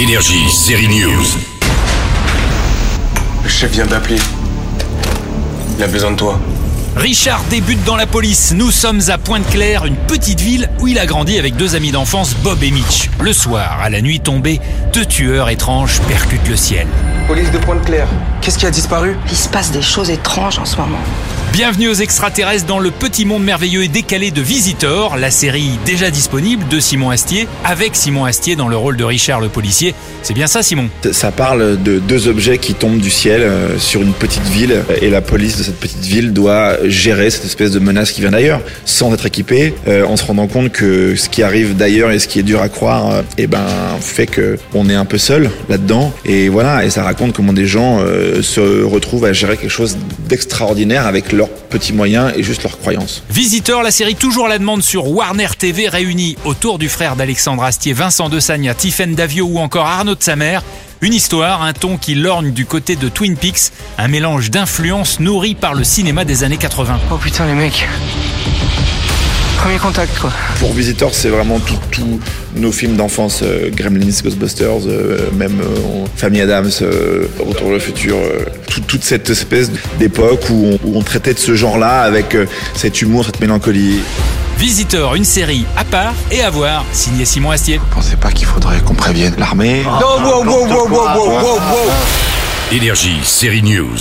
Énergie, série News. Le chef vient d'appeler. Il a besoin de toi. Richard débute dans la police. Nous sommes à Pointe-Claire, une petite ville où il a grandi avec deux amis d'enfance, Bob et Mitch. Le soir, à la nuit tombée, deux tueurs étranges percutent le ciel. Police de Pointe-Claire. Qu'est-ce qui a disparu? Il se passe des choses étranges en ce moment. Bienvenue aux extraterrestres dans le petit monde merveilleux et décalé de Visitor, la série déjà disponible de Simon Astier, avec Simon Astier dans le rôle de Richard le policier. C'est bien ça Simon? Ça parle de deux objets qui tombent du ciel euh, sur une petite ville et la police de cette petite ville doit gérer cette espèce de menace qui vient d'ailleurs sans être équipée euh, en se rendant compte que ce qui arrive d'ailleurs et ce qui est dur à croire euh, eh ben fait que on est un peu seul là-dedans et voilà et ça raconte comment des gens euh, se retrouvent à gérer quelque chose d'extraordinaire avec leurs petits moyens et juste leurs croyances. Visitor, la série toujours à la demande sur Warner TV réunie autour du frère d'Alexandre Astier, Vincent de Sagna, Tiffaine Davio ou encore Arnaud de sa mère. Une histoire, un ton qui lorgne du côté de Twin Peaks, un mélange d'influences nourries par le cinéma des années 80. Oh putain les mecs. Premier contact quoi. Pour Visitor, c'est vraiment tous nos films d'enfance, euh, Gremlins, Ghostbusters, euh, même euh, Famille Adams, euh, Retour vers le futur, euh, tout- toute cette espèce d'époque où on, où on traitait de ce genre-là avec euh, cet humour, cette mélancolie. Visitor, une série à part et à voir, signé Simon Astier. Pensez pas qu'il faudrait qu'on prévienne l'armée Énergie, série News.